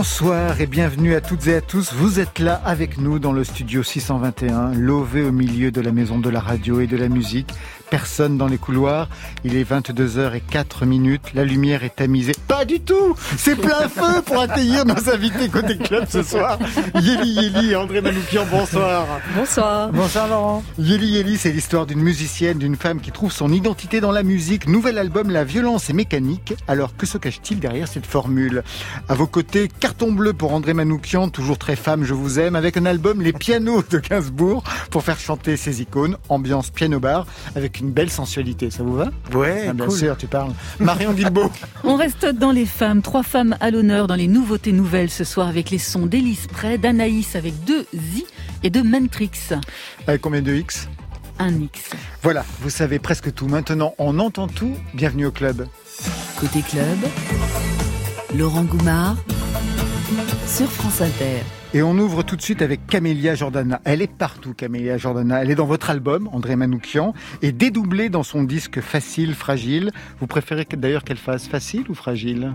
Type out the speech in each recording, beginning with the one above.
Bonsoir et bienvenue à toutes et à tous. Vous êtes là avec nous dans le studio 621, lové au milieu de la maison de la radio et de la musique. Personne dans les couloirs. Il est 22h04 minutes. La lumière est tamisée. Pas du tout C'est plein feu pour accueillir nos invités côté club ce soir. Yeli Yeli et André Manoukian, bonsoir. Bonsoir. Bonsoir Laurent. Yeli Yeli, c'est l'histoire d'une musicienne, d'une femme qui trouve son identité dans la musique. Nouvel album, La violence est mécanique. Alors que se cache-t-il derrière cette formule? À vos côtés, carton bleu pour André Manoukian, toujours très femme, je vous aime, avec un album Les Pianos de Gainsbourg pour faire chanter ses icônes. Ambiance piano-bar avec une belle sensualité. Ça vous va? Ouais, ah, bien cool. sûr, tu parles. Marion Guilbeault. On reste dans les femmes. Trois femmes à l'honneur dans les nouveautés nouvelles ce soir avec les sons d'Élise Près, d'Anaïs avec deux I et de Mentrix. Avec combien de X? Un X. Voilà, vous savez presque tout. Maintenant, on entend tout. Bienvenue au club. Côté club, Laurent Goumard sur France Inter. Et on ouvre tout de suite avec Camélia Jordana. Elle est partout, Camélia Jordana. Elle est dans votre album, André Manoukian, et dédoublée dans son disque Facile, Fragile. Vous préférez d'ailleurs qu'elle fasse facile ou fragile?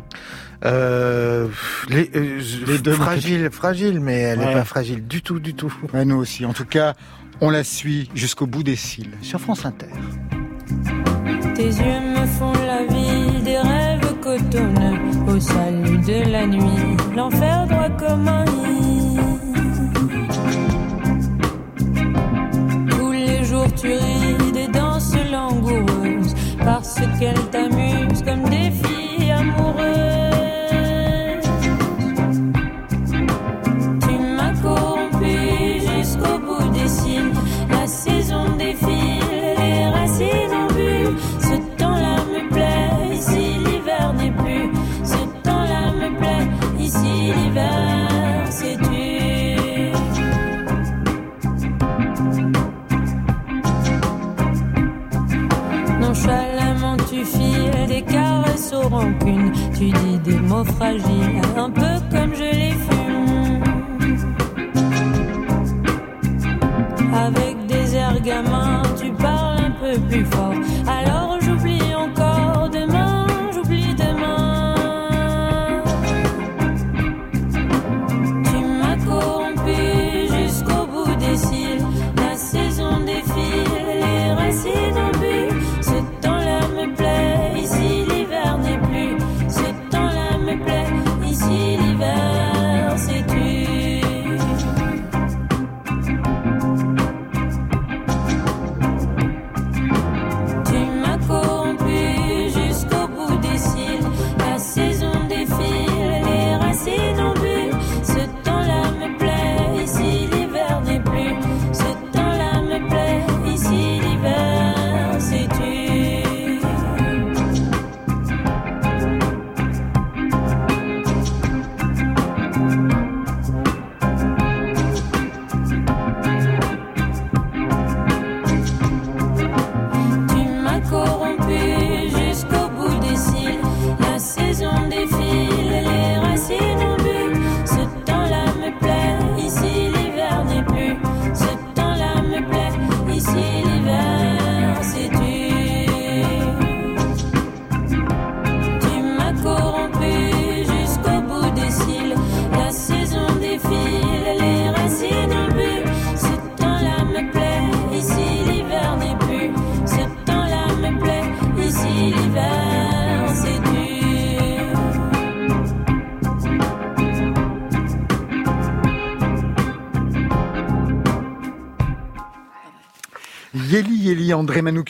Euh, les, euh, Les deux, fragile, fragile, mais elle n'est Ouais. pas fragile du tout, du tout. Ouais, Nous aussi. En tout cas, on la suit jusqu'au bout des cils sur France Inter. Tes yeux me font la vie des rêves cotonneux au salut de la nuit, l'enfer droit comme un. Tous les jours tu ris des danses langoureuses parce qu'elles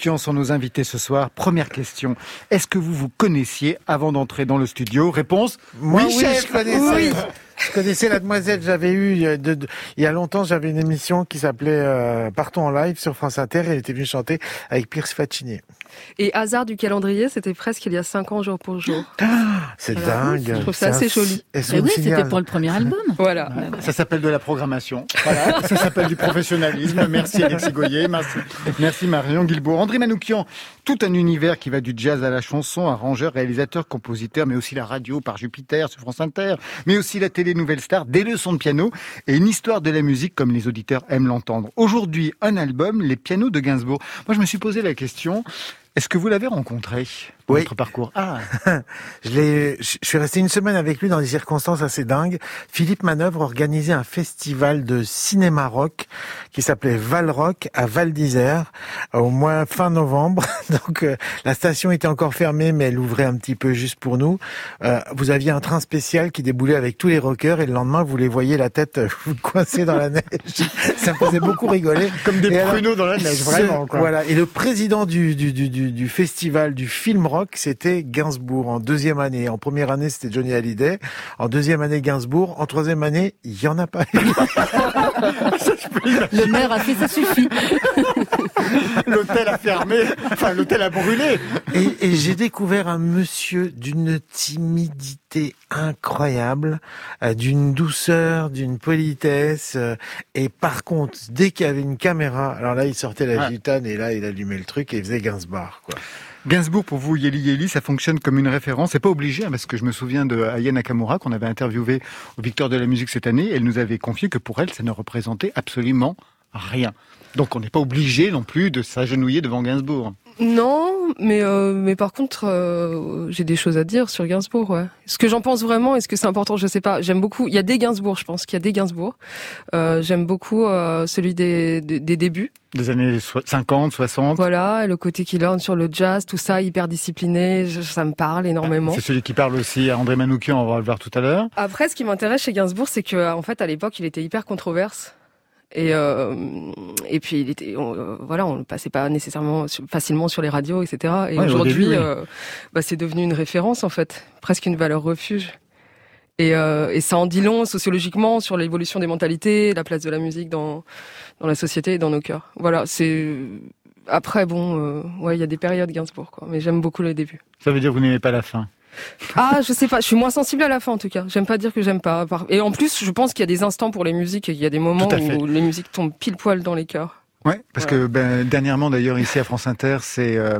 Manoukian sont nos invités ce soir. Première question. Est-ce que vous vous connaissiez avant d'entrer dans le studio? Réponse Moi, Oui, oui, chef. je connaissais. Oui. Je connaissais la demoiselle. J'avais eu il y a de- de- il y a longtemps, j'avais une émission qui s'appelait euh, Partons en live sur France Inter. Et elle était venue chanter avec Pierce Faccini. Et hasard du calendrier, c'était presque il y a cinq ans jour pour jour. C'est Voilà. dingue. Je trouve ça C'est assez joli. et oui, c'était pour le premier album. Voilà. Ça s'appelle de la programmation. Voilà, ça s'appelle du professionnalisme. Merci Alexis Goyer, merci, merci Marion Guilbault. André Manoukian, tout un univers qui va du jazz à la chanson, arrangeur, réalisateur, compositeur, mais aussi la radio par Jupiter sur France Inter, mais aussi la télé Nouvelle Star, des leçons de piano et une histoire de la musique comme les auditeurs aiment l'entendre. Aujourd'hui, un album, Les pianos de Gainsbourg. Moi, je me suis posé la question, est-ce que vous l'avez rencontré? Oui. votre parcours. Ah, Je, l'ai- je suis resté une semaine avec lui dans des circonstances assez dingues. Philippe Manœuvre organisait un festival de cinéma rock qui s'appelait Val Rock à Val d'Isère au mois fin novembre. Donc euh, la station était encore fermée, mais elle ouvrait un petit peu juste pour nous. Euh, vous aviez un train spécial qui déboulait avec tous les rockers et le lendemain vous les voyez la tête euh, coincée dans la neige. Ça me faisait beaucoup rigoler. comme des Et alors, pruneaux dans la neige, vraiment. Quoi. Voilà. Et le président du, du, du, du, du festival du film rock, c'était Gainsbourg en deuxième année. En première année, c'était Johnny Hallyday. En deuxième année, Gainsbourg. En troisième année, il y en a pas eu. Le maire a fait ça suffit. L'hôtel a fermé, enfin l'hôtel a brûlé. Et, et j'ai découvert un monsieur d'une timidité incroyable, euh, d'une douceur, d'une politesse. euh, et par contre, dès qu'il y avait une caméra, alors là, il sortait la Ouais. gitane et là, il allumait le truc et il faisait Gainsbourg, quoi. Gainsbourg, pour vous, Yeli Yeli, ça fonctionne comme une référence. C'est pas obligé, hein, parce que je me souviens de Aya Nakamura, qu'on avait interviewé au Victoire de la musique cette année. Elle nous avait confié que pour elle, ça ne représentait absolument rien. Donc on n'est pas obligé non plus de s'agenouiller devant Gainsbourg. Non, mais euh, mais par contre, euh, j'ai des choses à dire sur Gainsbourg. Ouais. Ce que j'en pense vraiment, est-ce que c'est important Je sais pas. J'aime beaucoup. Il y a des Gainsbourg, je pense qu'il y a des Gainsbourg. Euh, J'aime beaucoup euh, celui des, des, des débuts. Des années so- 50, 60. Voilà, et le côté qu'il orne sur le jazz, tout ça, hyper discipliné, je- ça me parle énormément. C'est celui qui parle aussi à André Manoukian, on va le voir tout à l'heure. Après, ce qui m'intéresse chez Gainsbourg, c'est que en fait, à l'époque, il était hyper controverse. Et euh, et puis il était on, euh, voilà on le passait pas nécessairement facilement sur les radios etc et Ouais, aujourd'hui oui. euh, bah, c'est devenu une référence en fait. Presque une valeur refuge. Et euh, et ça en dit long sociologiquement sur l'évolution des mentalités la place de la musique dans dans la société et dans nos cœurs. Voilà c'est après bon euh, ouais il y a des périodes Gainsbourg quoi. Mais j'aime beaucoup le début. Ça veut dire que vous n'aimez pas la fin. Ah, je sais pas, je suis moins sensible à la fin en tout cas. J'aime pas dire que j'aime pas. Et en plus, je pense qu'il y a des instants pour les musiques et il y a des moments où les musiques tombent pile poil dans les cœurs. Ouais, parce que ben, dernièrement d'ailleurs ici à France Inter, c'est euh,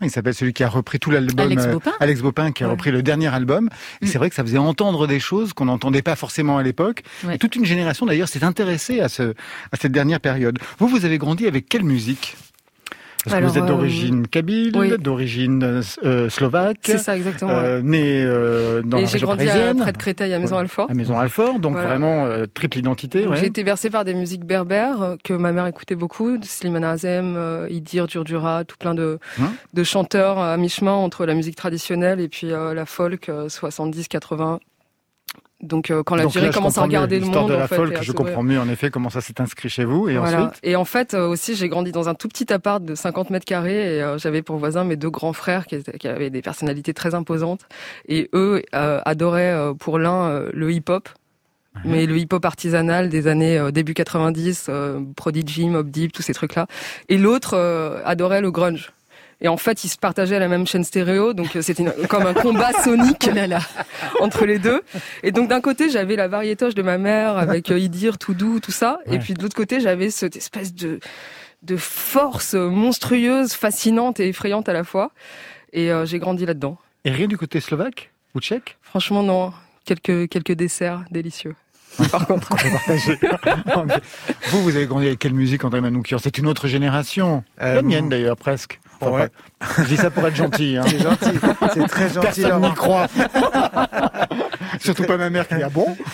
il s'appelle? Celui qui a repris tout l'album Alex euh, Bopin Alex Bopin qui a Ouais. repris le dernier album. Et Mm. c'est vrai que ça faisait entendre des choses qu'on n'entendait pas forcément à l'époque. Ouais. Et toute une génération d'ailleurs s'est intéressée à ce à cette dernière période. Vous vous avez grandi avec quelle musique? Parce Alors, que vous êtes euh, d'origine kabyle, oui. d'origine euh, euh, slovaque, C'est ça exactement. ouais. né dans et la j'ai grandi à, près de Créteil à Maison Alfort. à Maison Alfort, donc Voilà. vraiment triple identité. Ouais. J'ai été bercée par des musiques berbères que ma mère écoutait beaucoup, de Slimane Azem, Idir, Durdura, tout plein de, Hein de chanteurs à mi-chemin entre la musique traditionnelle et puis euh, la folk 70-80. Donc euh, quand là, je commence à regarder le monde, de la en fait, folk, je comprends mieux en effet comment ça s'est inscrit chez vous. Et Voilà. ensuite, Et en fait, euh, aussi, j'ai grandi dans un tout petit appart de 50 mètres carrés et euh, j'avais pour voisins mes deux grands frères qui, étaient- qui avaient des personnalités très imposantes. Et eux euh, adoraient euh, pour l'un euh, le hip-hop. Mais le hip-hop artisanal des années euh, début 90, euh, Prodigy, Mob Deep, tous ces trucs-là. Et l'autre euh, adorait le grunge. Et en fait, ils se partageaient la même chaîne stéréo, donc euh, c'était comme un combat sonique Oh là là. entre les deux. Et donc d'un côté, j'avais la variétoche de ma mère avec euh, Idir, tout doux, tout ça. Ouais. Et puis de l'autre côté, j'avais cette espèce de de force monstrueuse, fascinante et effrayante à la fois. Et euh, j'ai grandi là-dedans. et rien du côté slovaque ou tchèque? Franchement, non. Quelques quelques desserts délicieux. Par contre, qu'on peut partager. vous, vous avez grandi avec quelle musique, André Manoukian? C'est une autre génération. Euh, La mienne d'ailleurs, presque. Enfin, Ouais. pas- Je dis ça pour être gentil. Hein. C'est gentil. C'est très gentil, Personne n'y croit. Surtout pas ma mère qui dit ah bon?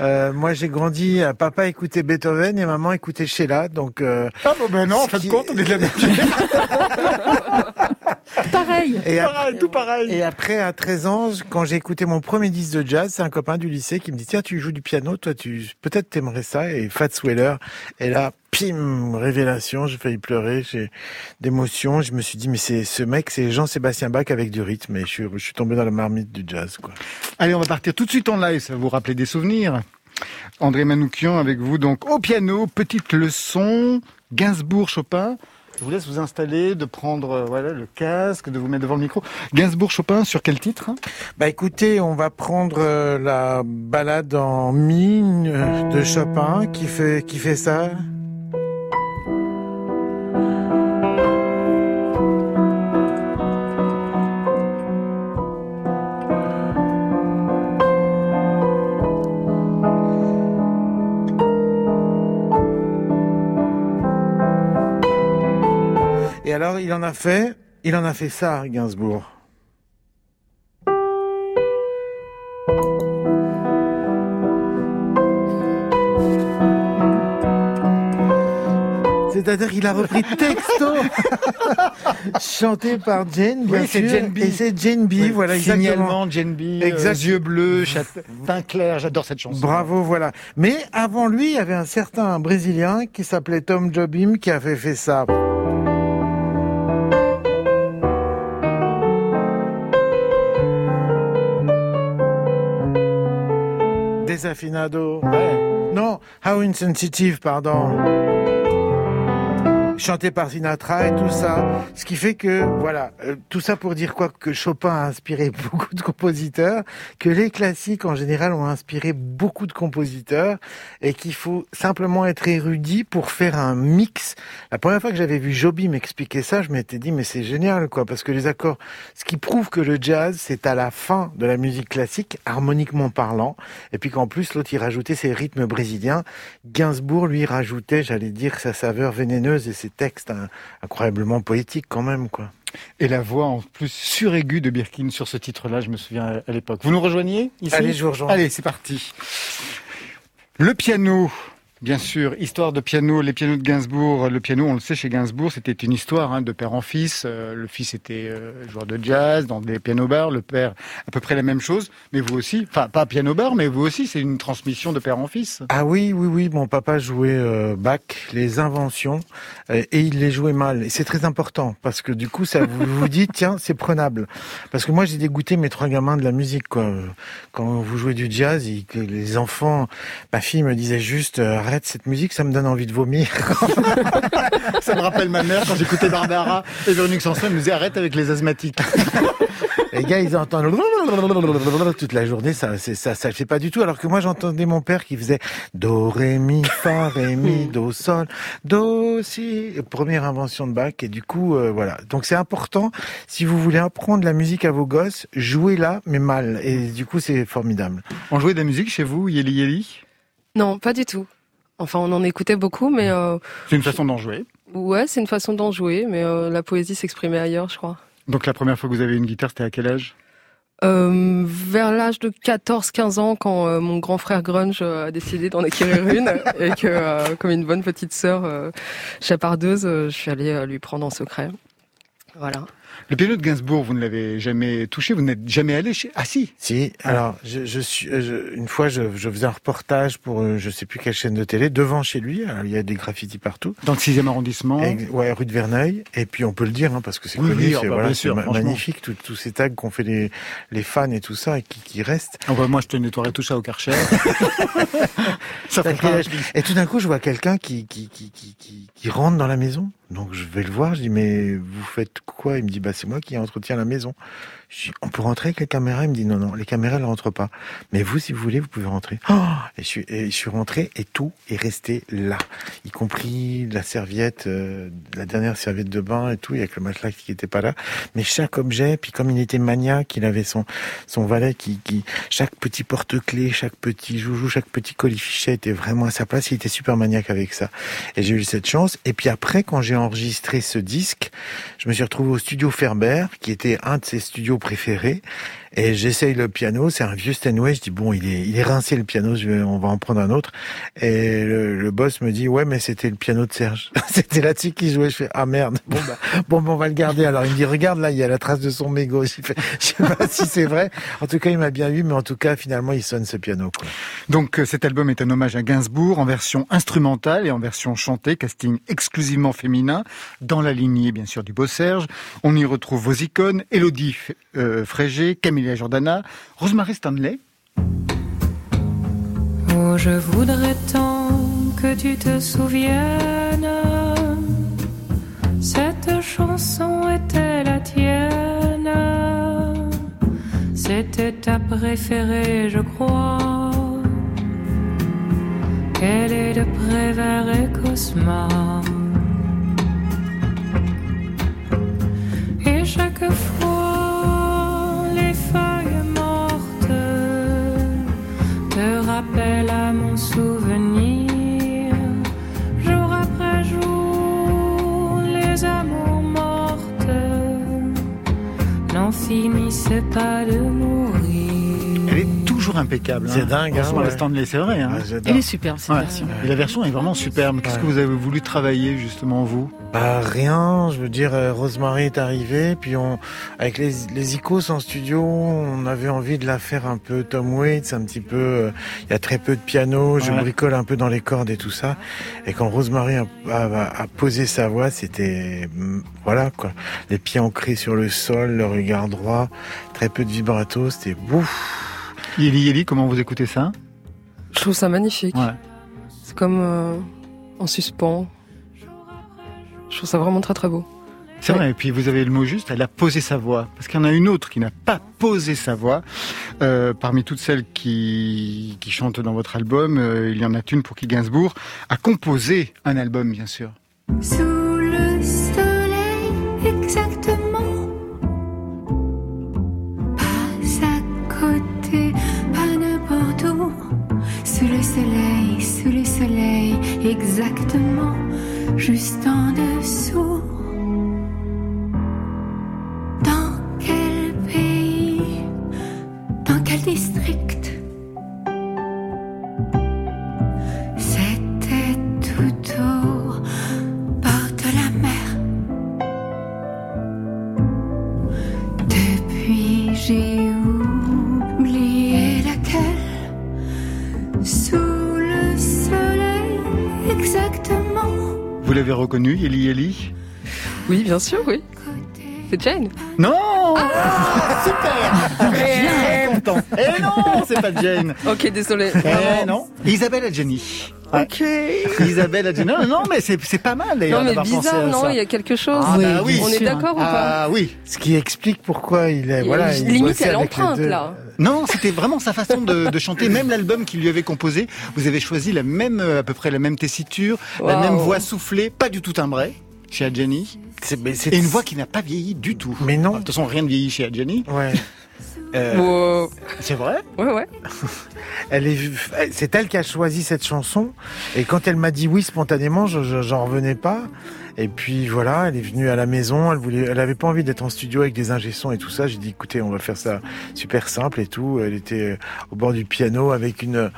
Euh, moi, j'ai grandi, papa écoutait Beethoven et maman écoutait Sheila, donc euh, Ah bon ben non, en fait qui- compte, on est de la même Pareil. et, pareil, tout pareil. et après à 13 ans, quand j'ai écouté mon premier disque de jazz, c'est un copain du lycée qui me dit tiens, tu joues du piano, toi, tu peut-être t'aimerais ça et Fats Weller. Et là, pim, révélation, j'ai failli pleurer, j'ai d'émotion. Je me suis dit mais c'est ce mec, c'est Jean-Sébastien Bach avec du rythme. Et je suis, je suis tombé dans la marmite du jazz, quoi. Allez, on va partir tout de suite en live, ça va vous rappeler des souvenirs. André Manoukian avec vous donc au piano, petite leçon, Gainsbourg, Chopin. Je vous laisse vous installer, de prendre euh, voilà le casque, de vous mettre devant le micro. Gainsbourg, Chopin, sur quel titre? Bah écoutez, on va prendre euh, la balade en mi euh, de Chopin qui fait qui fait ça. Et alors il en a fait Il en a fait ça, Gainsbourg. C'est-à-dire qu'il a repris texto, chanté par Jane, bien Oui, c'est sûr. Jane B. Et c'est Jane B, Oui, voilà, exactement. Jane B, euh, Exact. yeux bleus, teint clair, j'adore cette chanson. Bravo, voilà. Mais avant lui, il y avait un certain Brésilien qui s'appelait Tom Jobim qui avait fait ça. Desafinado. Non, How Insensitive, pardon. Chanté par Sinatra et tout ça. Ce qui fait que, voilà, euh, tout ça pour dire quoi Que Chopin a inspiré beaucoup de compositeurs, que les classiques en général ont inspiré beaucoup de compositeurs et qu'il faut simplement être érudit pour faire un mix. La première fois que j'avais vu Joby m'expliquer ça, je m'étais dit mais c'est génial quoi parce que les accords, ce qui prouve que le jazz c'est à la fin de la musique classique harmoniquement parlant et puis qu'en plus l'autre il rajoutait ses rythmes brésiliens. Gainsbourg lui rajoutait, j'allais dire sa saveur vénéneuse et ses textes hein, incroyablement poétiques quand même quoi. Et la voix en plus suraiguë de Birkin sur ce titre-là, je me souviens à l'époque. Vous nous rejoignez ici? Allez, je vous rejoins. Allez, c'est parti. Le piano. Bien sûr, histoire de piano, les pianos de Gainsbourg. Le piano, on le sait, chez Gainsbourg, c'était une histoire hein, de père en fils. Euh, le fils était euh, joueur de jazz dans des piano-bars. Le père, à peu près la même chose. Mais vous aussi, enfin, pas piano-bar, mais vous aussi, c'est une transmission de père en fils. Ah oui, oui, oui, mon papa jouait euh, Bach, les inventions, euh, et il les jouait mal. Et c'est très important, parce que du coup, ça vous vous dit, tiens, c'est prenable. Parce que moi, j'ai dégoûté mes trois gamins de la musique, quoi. Quand vous jouez du jazz, et que les enfants, ma fille me disait juste, arrête cette musique, ça me donne envie de vomir. Ça me rappelle ma mère quand j'écoutais Barbara et Véronique Sanson, elle me disait arrête avec les asthmatiques. Les gars, ils entendent toute la journée, ça, c'est, ça, ça le fait pas du tout. Alors que moi, j'entendais mon père qui faisait do, ré, mi, fa, ré, mi, do, sol, do, si. Première invention de Bach. Et du coup, euh, voilà. Donc c'est important. Si vous voulez apprendre la musique à vos gosses, jouez-la, mais mal. Et du coup, c'est formidable. On jouait de la musique chez vous, Yeli Yeli Non, pas du tout. Enfin, on en écoutait beaucoup, mais euh, C'est une façon d'en jouer. ouais, c'est une façon d'en jouer, mais euh, la poésie s'exprimait ailleurs, je crois. Donc la première fois que vous avez une guitare, c'était à quel âge? Euh, vers l'âge de 14-15 ans, quand euh, mon grand frère Grunge euh, a décidé d'en acquérir une, et que, comme une bonne petite sœur chapardeuse, je suis allée lui prendre en secret. Voilà. Le piano de Gainsbourg, vous ne l'avez jamais touché, vous n'êtes jamais allé chez... Ah si Si, alors je, je suis euh, je- une fois je, je faisais un reportage pour euh, je sais plus quelle chaîne de télé devant chez lui. Alors, il y a des graffitis partout. Dans le 6e arrondissement Ex- Ouais, rue de Verneuil. Et puis on peut le dire, hein, parce que c'est Oui, connu, oui, c'est ah bah, voilà, sûr, magnifique, tous ces tags qu'ont fait les, les fans et tout ça, et qui, qui restent. Ah bah, Moi, je te nettoierai tout ça au Karcher. ça fait. Et tout d'un coup, je vois quelqu'un qui, qui, qui, qui, qui rentre dans la maison. Donc je vais le voir, je dis, mais vous faites quoi? Il me dit, bah c'est moi qui entretiens la maison. Je dis, on peut rentrer avec les caméras Il me dit, non, non, les caméras ne rentrent pas. Mais vous, si vous voulez, vous pouvez rentrer. Oh et, je suis, et je suis rentré et tout est resté là. Y compris la serviette, euh, la dernière serviette de bain et tout, avec le matelas qui n'était pas là. Mais chaque objet, puis comme il était maniaque, il avait son, son valet qui, qui, chaque petit porte-clés, chaque petit joujou, chaque petit colifichet était vraiment à sa place. Il était super maniaque avec ça. Et j'ai eu cette chance. Et puis après, quand j'ai enregistré ce disque, je me suis retrouvé au studio Ferber, qui était un de ses studios préférés. Et j'essaye le piano, c'est un vieux Steinway. Je dis bon, il est, il est rincé le piano, je vais, on va en prendre un autre. Et le, le boss me dit ouais, mais c'était le piano de Serge. c'était là-dessus qu'il jouait. Je fais ah merde. Bon bah, bon, bah, on va le garder. Alors il me dit regarde là, il y a la trace de son mégot. Je fais, je sais pas si c'est vrai. En tout cas, il m'a bien eu, mais en tout cas, finalement, il sonne ce piano. Quoi. Donc euh, cet album est un hommage à Gainsbourg en version instrumentale et en version chantée, casting exclusivement féminin, dans la lignée bien sûr du beau Serge. On y retrouve vos icônes, Elodie euh, Frégé, Jordana, Rosemary Stanley. Oh, je voudrais tant que tu te souviennes. Cette chanson était la tienne. C'était ta préférée, je crois. Qu'elle est de Prévert et Cosma. Et chaque rappel à mon souvenir. Jour après jour, les amours mortes n'en finissaient pas de mourir. Toujours impeccable. C'est hein. dingue, hein, ouais. Stanley, c'est vrai. Hein. Ouais. Elle est superbe cette Ouais. version. Et la version est vraiment superbe. Qu'est-ce Ouais. que vous avez voulu travailler justement vous? Bah rien, je veux dire, euh, Rosemary est arrivée, puis on, avec les, les Icos en studio, on avait envie de la faire un peu Tom Waits, un petit peu, euh, il y a très peu de piano, je bricole un peu dans les cordes et tout ça. Et quand Rosemary a, a- a posé sa voix, c'était, mm, voilà quoi, les pieds ancrés sur le sol, le regard droit, très peu de vibrato, c'était bouf. Yeli Yeli, comment vous écoutez ça? Je trouve ça magnifique. Ouais. C'est comme euh, en suspens. Je trouve ça vraiment très très beau. C'est vrai, et puis vous avez le mot juste, elle a posé sa voix. Parce qu'il y en a une autre qui n'a pas posé sa voix. Euh, parmi toutes celles qui, qui chantent dans votre album, euh, il y en a une pour qui Gainsbourg a composé un album, bien sûr. Sous l'avez reconnu, Yeli Yeli Oui, bien sûr, oui. C'est Jane. Non Super Très content. Eh non, c'est pas Jane. Ok, désolé. Eh non. Isabelle Adjani. Ok. Isabelle Adjani. Non, non, mais c'est c'est pas mal d'ailleurs Non, mais bizarre, à non, il y a quelque chose. Ah, bah oui, On est d'accord ou pas Ah oui. Ce qui explique pourquoi il est, Il- voilà, il Limite, emprunte, deux. là. Non, c'était vraiment sa façon de, de chanter. Même l'album qu'il lui avait composé, vous avez choisi la même, euh, à peu près la même tessiture, la même voix soufflée, pas du tout timbrée chez Adjani, et une voix qui n'a pas vieilli du tout. Mais non. De toute façon, rien ne vieillit chez Adjani. Ouais. Euh, Wow. C'est vrai Ouais, ouais. Elle est, c'est elle qui a choisi cette chanson. Et quand elle m'a dit oui spontanément, je, je- j'en revenais pas. Et puis voilà, elle est venue à la maison. Elle voulait, elle avait pas envie d'être en studio avec des ingé-sons et tout ça. J'ai dit écoutez, on va faire ça super simple et tout. Elle était au bord du piano avec une,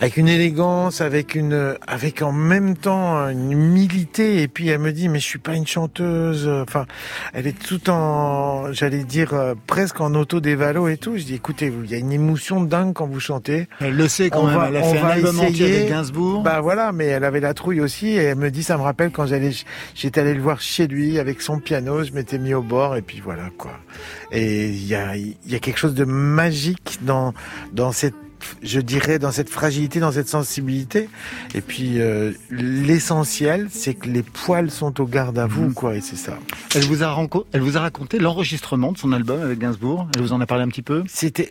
avec une élégance, avec une, avec en même temps une humilité. Et puis elle me dit mais je suis pas une chanteuse. Enfin, elle est tout en, j'allais dire euh, presque en auto-dévalo et tout. Je dis écoutez, il y a une émotion dingue quand vous chantez. Elle le sait quand On même. va- elle a on fait un va album essayer. avec Gainsbourg. Bah voilà, mais elle avait la trouille aussi et elle me dit ça me rappelle quand j'allais j'étais allé le voir chez lui avec son piano, je m'étais mis au bord et puis voilà quoi. Et il y a il y a quelque chose de magique dans dans cette je dirais dans cette fragilité, dans cette sensibilité. Et puis euh, l'essentiel, c'est que les poils sont au garde à vous, Mhm. quoi. Et c'est ça. Elle vous a renco- elle vous a raconté l'enregistrement de son album avec Gainsbourg. Elle vous en a parlé un petit peu? C'était,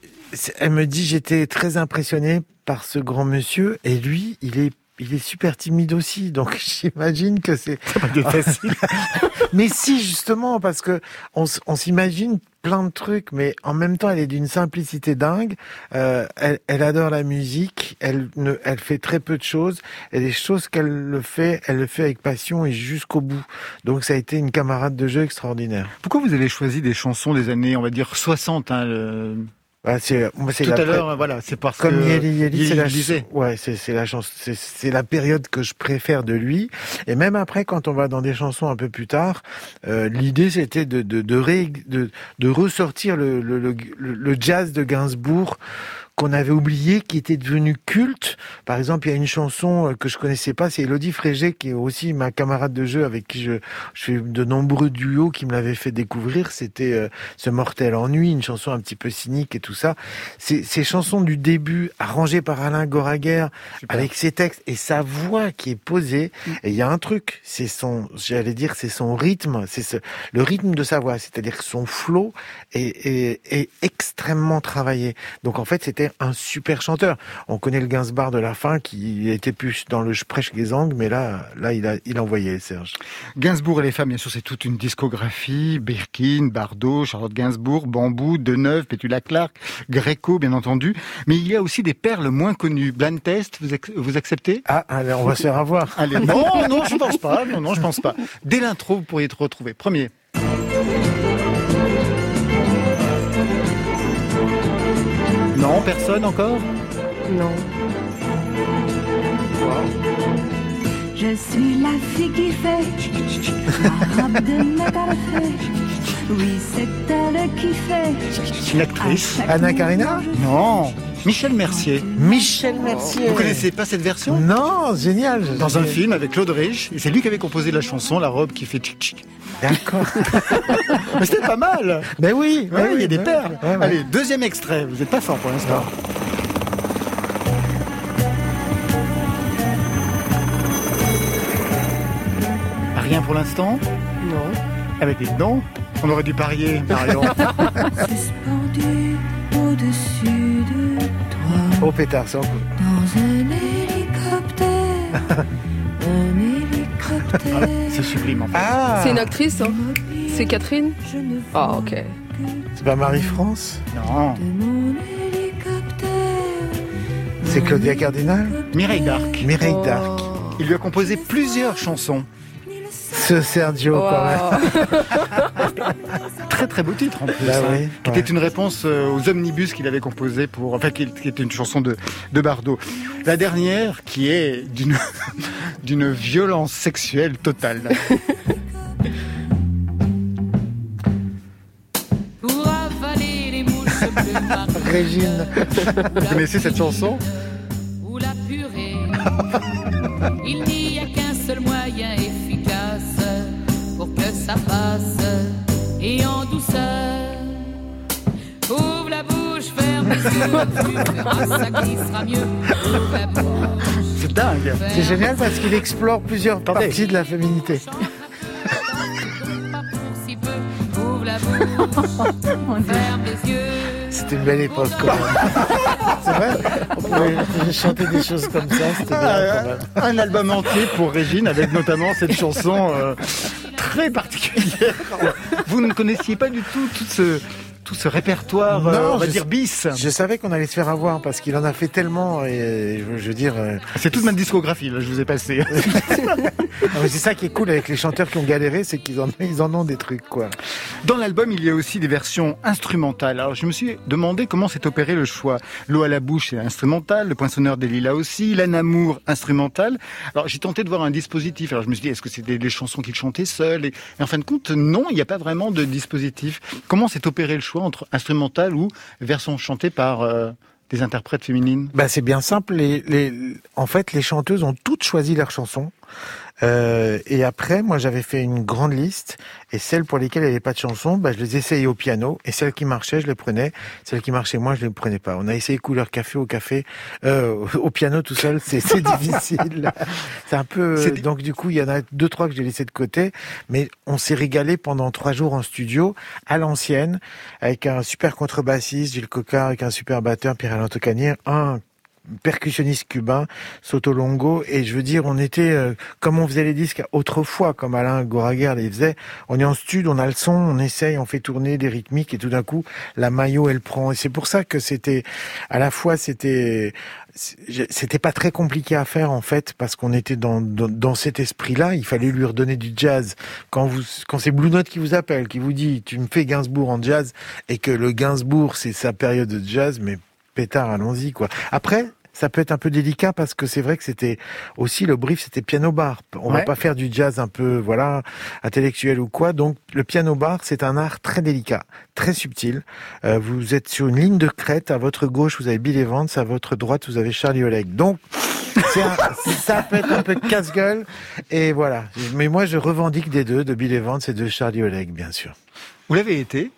elle me dit, j'étais très impressionné par ce grand monsieur et lui, il est il est super timide aussi, donc j'imagine que c'est Pas de facile. Mais si, justement, parce que on, s- on s'imagine plein de trucs, mais en même temps, elle est d'une simplicité dingue. Euh, elle, elle adore la musique. Elle, ne, elle fait très peu de choses. Et les choses qu'elle le fait, elle le fait avec passion et jusqu'au bout. Donc, ça a été une camarade de jeu extraordinaire. Pourquoi vous avez choisi des chansons des années, on va dire 60 hein, le- Ah, c'est, c'est Tout la à l'heure, voilà, c'est parce Comme que Yeli c'est la. Ouais, c'est c'est la chance, c'est c'est la période que je préfère de lui. Et même après, quand on va dans des chansons un peu plus tard, euh, l'idée c'était de de de, ré- de de ressortir le le, le le jazz de Gainsbourg qu'on avait oublié, qui était devenu culte. Par exemple, il y a une chanson euh, que je connaissais pas, c'est Elodie Frégé, qui est aussi ma camarade de jeu avec qui je, je fais de nombreux duos qui me l'avaient fait découvrir. C'était euh, Ce Mortel Ennui, une chanson un petit peu cynique et tout ça. Ces, ces chansons du début, arrangées par Alain Goraguer, Super. avec ses textes et sa voix qui est posée. Et il y a un truc, c'est son, j'allais dire, c'est son rythme, c'est ce, le rythme de sa voix, c'est-à-dire son flow est, est, est extrêmement travaillé. Donc en fait, c'était un super chanteur. On connaît le Gainsbourg de la fin qui était plus dans le angles, mais là, là, il a, il a envoyé Serge. Gainsbourg et les femmes, bien sûr, c'est toute une discographie. Birkin, Bardot, Charlotte Gainsbourg, Bambou, Deneuve, Petula Clark, Greco, bien entendu. Mais il y a aussi des perles moins connues. Blind Test, vous, ac- vous acceptez? Ah, allez, on va se faire avoir. Allez, non, non, je pense pas. Non, non, je pense pas. Dès l'intro, vous pourriez te retrouver. Premier. Non, personne encore? Non. Je suis la fille qui fait la robe de. Oui, c'est elle qui fait. Une actrice Anna Karina Non, Michel Mercier. Michel Mercier. Vous connaissez pas cette version? Non, génial. Dans un film avec Claude Rich, et c'est lui qui avait composé la chanson, la robe qui fait tchic tchic. D'accord. Mais c'était pas mal Ben oui, Ouais, ben il y a des ben perles. oui. Ouais, ouais. Allez, deuxième extrait. Vous n'êtes pas fort pour l'instant. Rien pour l'instant Non. Avec des non On aurait dû parier, Marion. Suspendu au-dessus de toi. Oh pétard, c'est encore. Dans un hélicoptère. un hélicoptère. C'est sublime en fait. Ah C'est une actrice, hein C'est Catherine Je ne Ah, ok. C'est pas Marie-France Non. C'est Claudia Cardinal Mireille d'Arc. Mireille Oh. Darc. Il lui a composé plusieurs chansons. Ce Sergio, quand même. Wow. Très très beau titre en plus. Bah hein, qui ouais. était une réponse euh, aux omnibus qu'il avait composé pour. Enfin, qui était une chanson de, de Bardot. La dernière qui est d'une d'une violence sexuelle totale. Pour avaler les mouches bleues marines Régine. Vous connaissez cette chanson? Ou la purée. Il n'y ça passe et en douceur. Ouvre la bouche, ferme les yeux, tu verras, ça glissera mieux. Ouvre la bouche. C'est dingue. C'est génial parce qu'il explore plusieurs Attendez. parties de la féminité. Ouvre la bouche, ferme les yeux. C'était une belle époque quand même. C'est vrai On pouvait chanter des choses comme ça, c'était bien quand même. Un album entier pour Régine avec notamment cette chanson euh, très particulière. Vous ne connaissiez pas du tout tout ce tout ce répertoire, euh, Non, on va dire bis. Je savais qu'on allait se faire avoir parce qu'il en a fait tellement et je veux dire euh, C'est toute ma discographie, là, je vous ai passé. c'est ça qui est cool avec les chanteurs qui ont galéré, c'est qu'ils en, ils en ont des trucs quoi. Dans l'album, il y a aussi des versions instrumentales. Alors, je me suis demandé comment s'est opéré le choix. L'eau à la bouche, c'est instrumental. Le poinçonneur des lilas aussi. L'anamour, instrumental. Alors, j'ai tenté de voir un dispositif. Alors, je me suis dit, est-ce que c'était des chansons qu'il chantait seul? Et, et en fin de compte, non, il n'y a pas vraiment de dispositif. Comment s'est opéré le choix entre instrumental ou version chantée par euh, des interprètes féminines? Bah c'est bien simple. Les, en fait, les chanteuses ont toutes choisi leurs chansons. Euh, et après, moi, j'avais fait une grande liste. Et celles pour lesquelles il n'y avait pas de chanson, bah, je les essayais au piano. Et celles qui marchaient, je les prenais. Celles qui marchaient moins, je les prenais pas. On a essayé couleur café au café, euh, au piano tout seul. C'est difficile. C'est un peu. C'est- Donc du coup, il y en a deux trois que j'ai laissé de côté. Mais on s'est régalé pendant trois jours en studio à l'ancienne avec un super contrebassiste, Gilles Cocard, avec un super batteur, Pierre-Alain Tocanier, un percussionniste cubain, Soto Longo, et je veux dire, on était, euh, comme on faisait les disques autrefois, comme Alain Goraguer les faisait, on est en studio, on a le son, on essaye, on fait tourner des rythmiques, et tout d'un coup, la maillot, elle prend. Et c'est pour ça que c'était, à la fois, c'était, c'était pas très compliqué à faire, en fait, parce qu'on était dans, dans, dans cet esprit-là, il fallait lui redonner du jazz. Quand vous, quand c'est Blue Note qui vous appelle, qui vous dit, tu me fais Gainsbourg en jazz, et que le Gainsbourg, c'est sa période de jazz, mais pétard, allons-y, quoi. Après, ça peut être un peu délicat parce que c'est vrai que c'était aussi le brief, c'était piano bar. On va pas faire du jazz un peu, voilà, intellectuel ou quoi. Donc, le piano bar, c'est un art très délicat, très subtil. Euh, vous êtes sur une ligne de crête. À votre gauche, vous avez Bill Evans. À votre droite, vous avez Charlie Oleg. Donc, un- ça peut être un peu casse-gueule. Et voilà. Mais moi, je revendique des deux, de Bill Evans et de Charlie Oleg, bien sûr. Vous l'avez été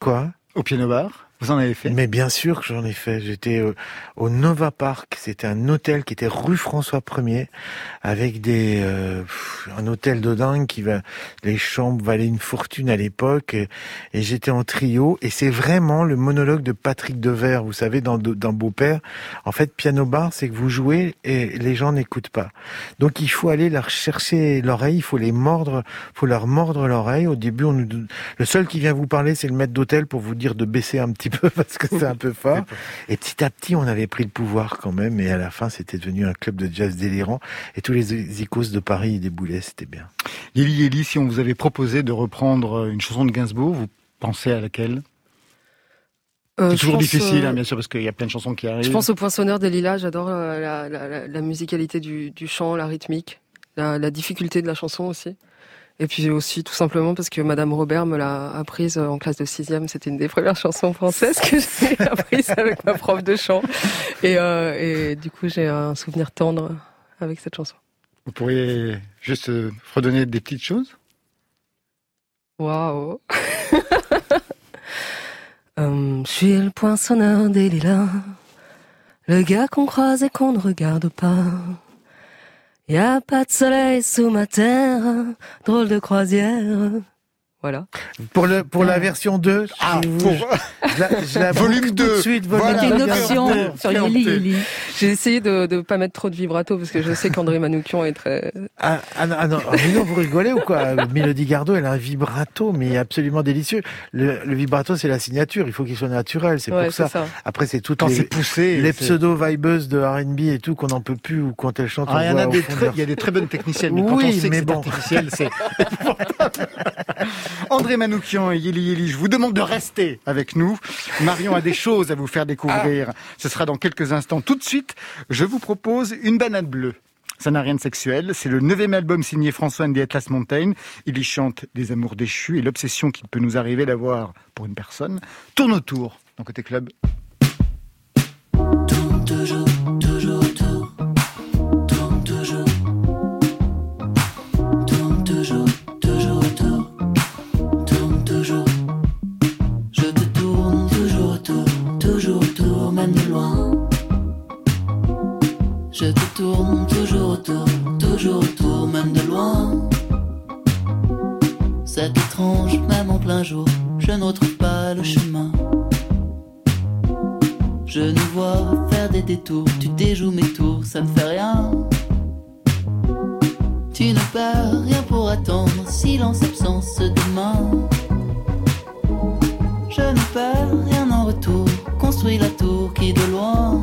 Quoi? au piano bar Vous en avez fait? Mais bien sûr que j'en ai fait. J'étais euh, au Nova Park. C'était un hôtel qui était rue François 1er avec des euh, un hôtel de dingue qui va les chambres valaient une fortune à l'époque et, j'étais en trio et c'est vraiment le monologue de Patrick Devers, vous savez dans dans Beau-père. En fait, piano bar, c'est que vous jouez et les gens n'écoutent pas. Donc il faut aller leur chercher l'oreille, il faut les mordre, faut leur mordre l'oreille. Au début, le seul qui vient vous parler, c'est le maître d'hôtel pour vous dire de baisser un petit peu parce que c'est un peu fort. Et petit à petit, on avait pris le pouvoir quand même. Et à la fin, c'était devenu un club de jazz délirant. Et tous les icônes de Paris, ils déboulaient, c'était bien. Yeli Yeli, si on vous avait proposé de reprendre une chanson de Gainsbourg, vous pensez à laquelle? Euh, C'est toujours difficile, euh, hein, bien sûr, parce qu'il y a plein de chansons qui arrivent. Je pense au Poinçonneur des Lilas, j'adore euh, la, la, la, la musicalité du, du chant, la rythmique, la, la difficulté de la chanson aussi. Et puis aussi tout simplement parce que Madame Robert me l'a apprise en classe de sixième. C'était une des premières chansons françaises que j'ai apprises avec ma prof de chant. Et, euh, et du coup, j'ai un souvenir tendre avec cette chanson. Vous pourriez juste euh, redonner des petites choses? Waouh Je suis le poinçonneur des lilas, le gars qu'on croise et qu'on ne regarde pas. Y a pas de soleil sous ma terre, drôle de croisière. Voilà. Pour, le, pour la version 2, Ah, vous- pour- je la, je la Volume boucle tout 2. de suite. volume Voilà. Une deux. option sur Yeli. Yeli. J'ai essayé de ne pas mettre trop de vibrato parce que je sais qu'André Manoukian est très... Ah, ah non, ah non, ah, non, vous rigolez ou quoi? Mélodie Gardot, elle a un vibrato, mais absolument délicieux. Le, le vibrato, c'est la signature. Il faut qu'il soit naturel. C'est Ouais, pour ça. ça. Après, c'est toutes Quand les, c'est poussé. les pseudo-vibeuses de R&B et tout qu'on n'en peut plus ou quand elles chantent. Ah, il y a des très- leur- il y a des très bonnes techniciennes, mais quand Oui, on sait que mais c'est bon. artificiel, c'est. André Manoukian et Yeli Yeli, je vous demande de rester avec nous. Marion a des choses à vous faire découvrir. Ce sera dans quelques instants. Tout de suite, je vous propose une banane bleue. Ça n'a rien de sexuel. C'est le neuvième album signé François and the Atlas Mountain. Il y chante des amours déchus et l'obsession qu'il peut nous arriver d'avoir pour une personne. Tourne autour dans Côté Club. Tourne toujours autour, toujours autour, même de loin. C'est étrange, même en plein jour, je ne retrouve pas le chemin. Je nous vois faire des détours, tu déjoues mes tours, ça ne fait rien. Tu ne perds rien pour attendre, silence, absence demain. Je ne perds rien en retour, construis la tour qui de loin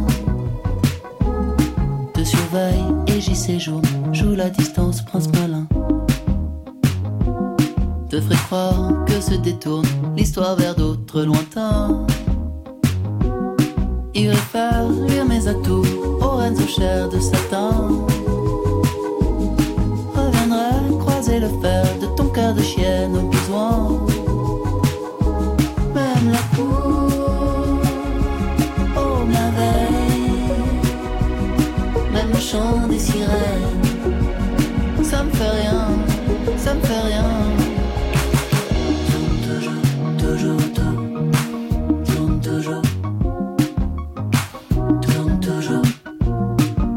et j'y séjourne, joue la distance, prince malin. Te ferai croire que se détourne l'histoire vers d'autres lointains. Irai faire luire mes atouts aux reines aux chairs de satin. Reviendrai croiser le fer de ton cœur de chienne au besoin. Chant des sirènes. Ça me fait rien, ça me fait rien. Tourne toujours, toujours autour, tourne toujours tourne toujours.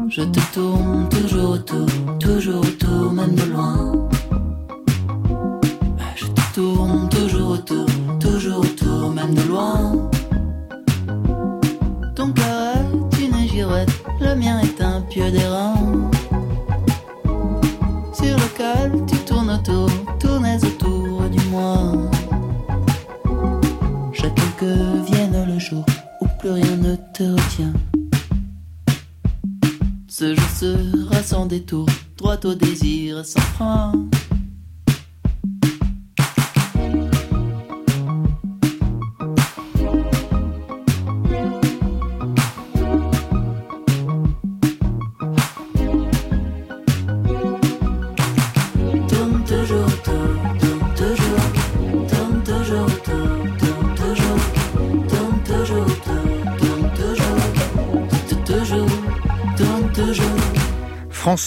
Je te tourne toujours autour, toujours autour, même de loin.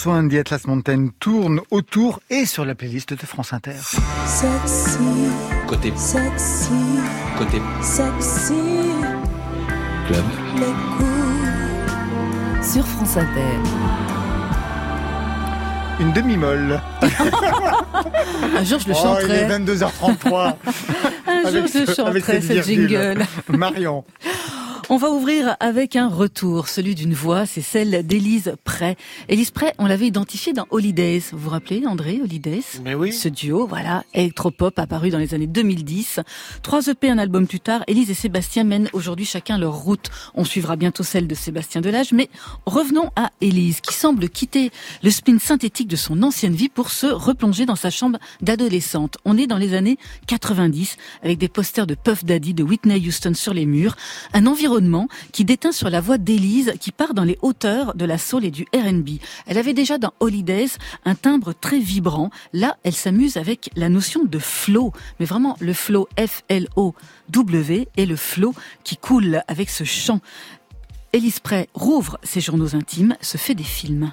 And the Atlas Mountain tourne autour et sur la playlist de France Inter. Sexy, Côté, sexy, côté sexy, club. les coups. Sur France Inter. Une demi-molle. Un jour, je le Oh, il est chanterai. 22h33. Un jour, Avec je ce- avec chanterai cette jingle. Marion. On va ouvrir avec un retour, celui d'une voix, c'est celle d'Élise Prey. Élise Prey, on l'avait identifiée dans Holidays. Vous vous rappelez, André, Holidays? Mais oui. Ce duo, voilà, électropop apparu dans les années 2010. Trois EP, un album plus tard, Élise et Sébastien mènent aujourd'hui chacun leur route. On suivra bientôt celle de Sébastien Delage, mais revenons à Élise, qui semble quitter le spin synthétique de son ancienne vie pour se replonger dans sa chambre d'adolescente. On est dans les années 90, avec des posters de Puff Daddy, de Whitney Houston sur les murs, un environnement qui déteint sur la voix d'Élise, qui part dans les hauteurs de la soul et du R&B. Elle avait déjà dans Holidays un timbre très vibrant. Là, elle s'amuse avec la notion de flow, mais vraiment le flow F-L-O-W et le flow qui coule avec ce chant. Élise Prey rouvre ses journaux intimes, se fait des films.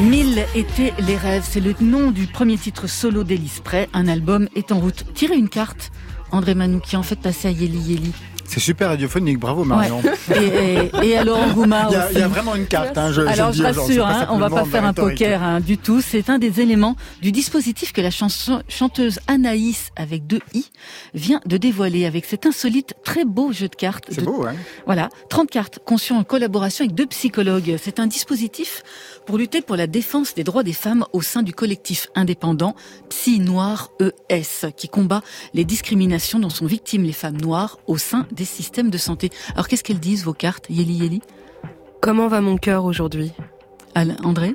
Mille étaient les rêves, c'est le nom du premier titre solo d'Élise Prey. Un album est en route. Tirez une carte, André Manou, qui en fait passer à Yeli Yeli. C'est super radiophonique, bravo Marion. Et, et, et Laurent Goumard Il y, a, aussi. il y a vraiment une carte, hein, je, Alors je rassure, hein, on va pas faire un poker hein, du tout. C'est un des éléments du dispositif que la chanson, chanteuse Anaïs avec deux i vient de dévoiler avec cet insolite très beau jeu de cartes. C'est beau, hein Voilà, 30 cartes conçues en collaboration avec deux psychologues. C'est un dispositif pour lutter pour la défense des droits des femmes au sein du collectif indépendant Psy Noir ES, qui combat les discriminations dont sont victimes les femmes noires au sein des systèmes de santé. Alors qu'est-ce qu'elles disent, vos cartes, Yeli Yeli Comment va mon cœur aujourd'hui? Alain- André?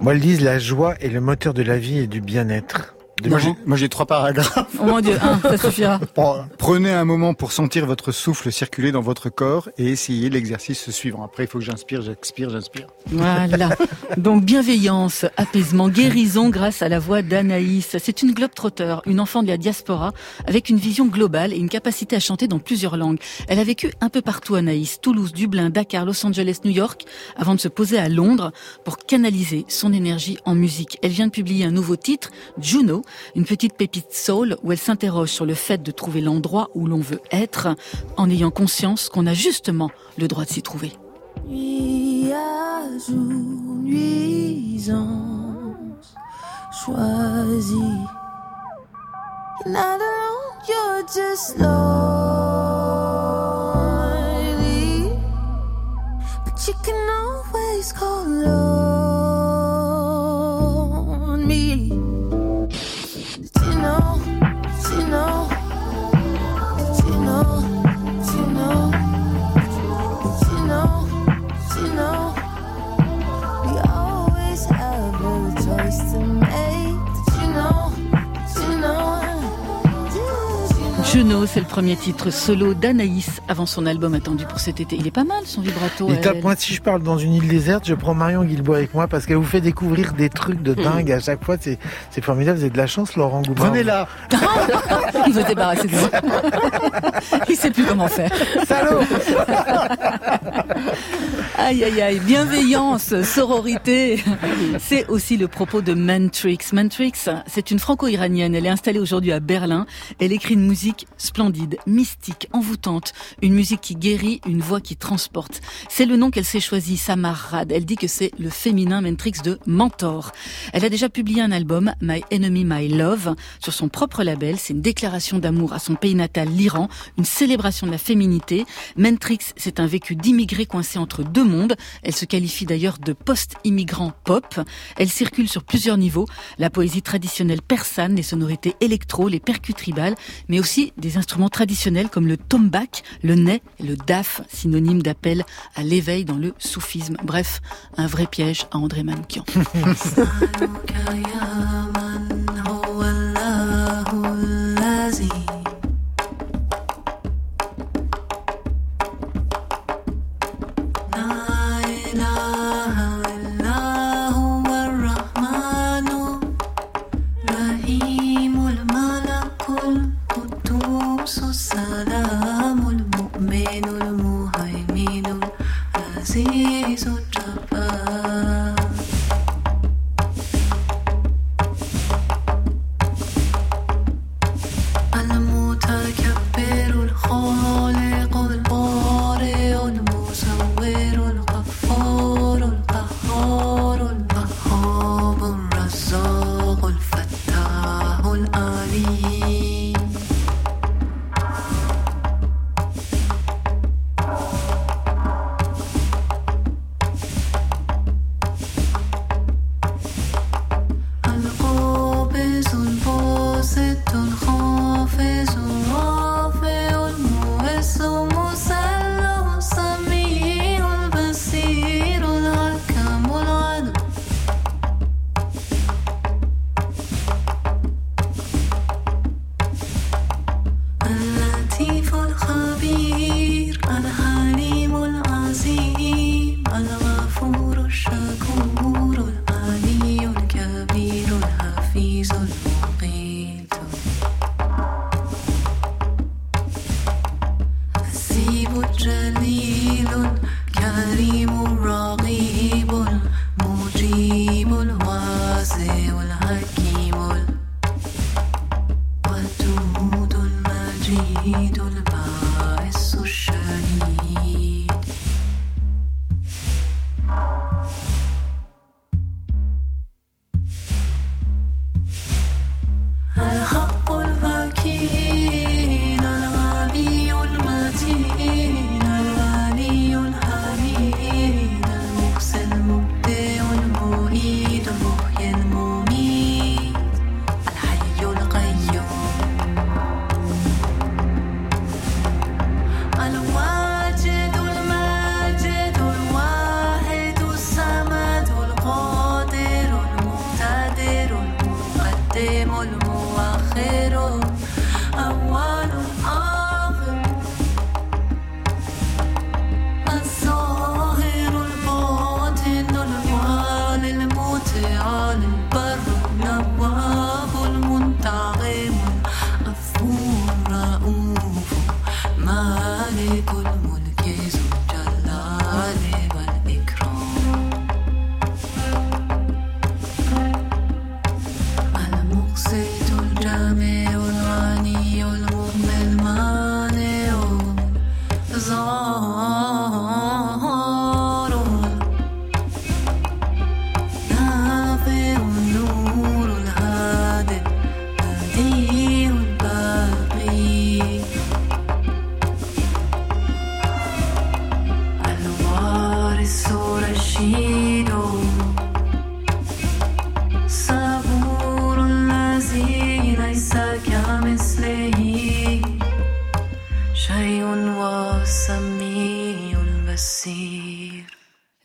Moi, ils disent la joie est le moteur de la vie et du bien-être. Moi, j'ai- Moi j'ai trois paragraphes. Oh mon Dieu, un, ça suffira. Prenez un moment pour sentir votre souffle circuler dans votre corps et essayez l'exercice suivant. Après, il faut que j'inspire, j'expire, j'inspire. Voilà. Donc bienveillance, apaisement, guérison grâce à la voix d'Anaïs. C'est une globe-trotteur, une enfant de la diaspora, avec une vision globale et une capacité à chanter dans plusieurs langues. Elle a vécu un peu partout Anaïs, Toulouse, Dublin, Dakar, Los Angeles, New York, avant de se poser à Londres pour canaliser son énergie en musique. Elle vient de publier un nouveau titre, Juno, une petite pépite soul où elle s'interroge sur le fait de trouver l'endroit où l'on veut être en ayant conscience qu'on a justement le droit de s'y trouver. Nuit azur, nuisance choisie. You're just lonely. But you can always call premier titre solo d'Anaïs avant son album attendu pour cet été. Il est pas mal son vibrato. Il tape, elle. moi, si je parle dans une île déserte, je prends Marion Guilbault avec moi parce qu'elle vous fait découvrir des trucs de dingue à chaque fois. C'est, c'est formidable. Vous avez de la chance, Laurent Goubin. Prenez-la Il veut se débarrasser de moi. Il sait plus comment faire. Salaud Aïe aïe aïe, bienveillance, sororité. C'est aussi le propos de Mantrix. Mantrix, c'est une franco-iranienne. Elle est installée aujourd'hui à Berlin. Elle écrit une musique splendide, mystique, envoûtante. Une musique qui guérit, une voix qui transporte. C'est le nom qu'elle s'est choisi, Samar Rad. Elle dit que c'est le féminin Mantrix de Mentor. Elle a déjà publié un album, My Enemy, My Love, sur son propre label. C'est une déclaration d'amour à son pays natal, l'Iran, une célébration de la féminité. Mentrix, c'est un vécu d'immigré coincé entre deux mondes. Elle se qualifie d'ailleurs de post-immigrant pop. Elle circule sur plusieurs niveaux. La poésie traditionnelle persane, les sonorités électro, les percus tribales, mais aussi des instruments traditionnels comme le tombak, le ney le daf, synonyme d'appel à l'éveil dans le soufisme. Bref, un vrai piège à André Manoukian. now.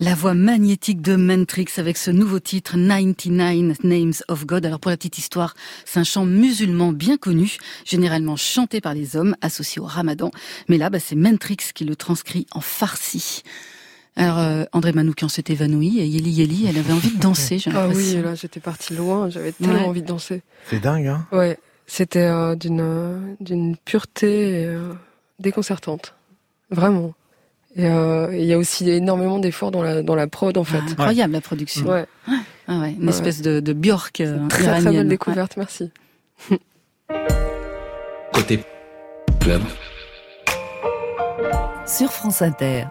La voix magnétique de Mentrix avec ce nouveau titre 99 Names of God. Alors pour la petite histoire, c'est un chant musulman bien connu, généralement chanté par les hommes, associé au ramadan. Mais là, bah, c'est Mentrix qui le transcrit en farsi. Alors euh, André Manoukian s'est évanoui et Yeli Yeli, elle avait envie de danser, j'ai Ah oui, là j'étais partie loin, j'avais tellement Ouais. envie de danser. C'est dingue, hein Ouais, c'était euh, d'une euh, d'une pureté euh, déconcertante, vraiment. Et euh, il y a aussi énormément d'efforts dans la dans la prod en fait. Ah, incroyable la production. Ouais, Ah ouais, une espèce de, de Björk euh, très très iranienne. belle découverte, merci. Côté club. Sur France Inter.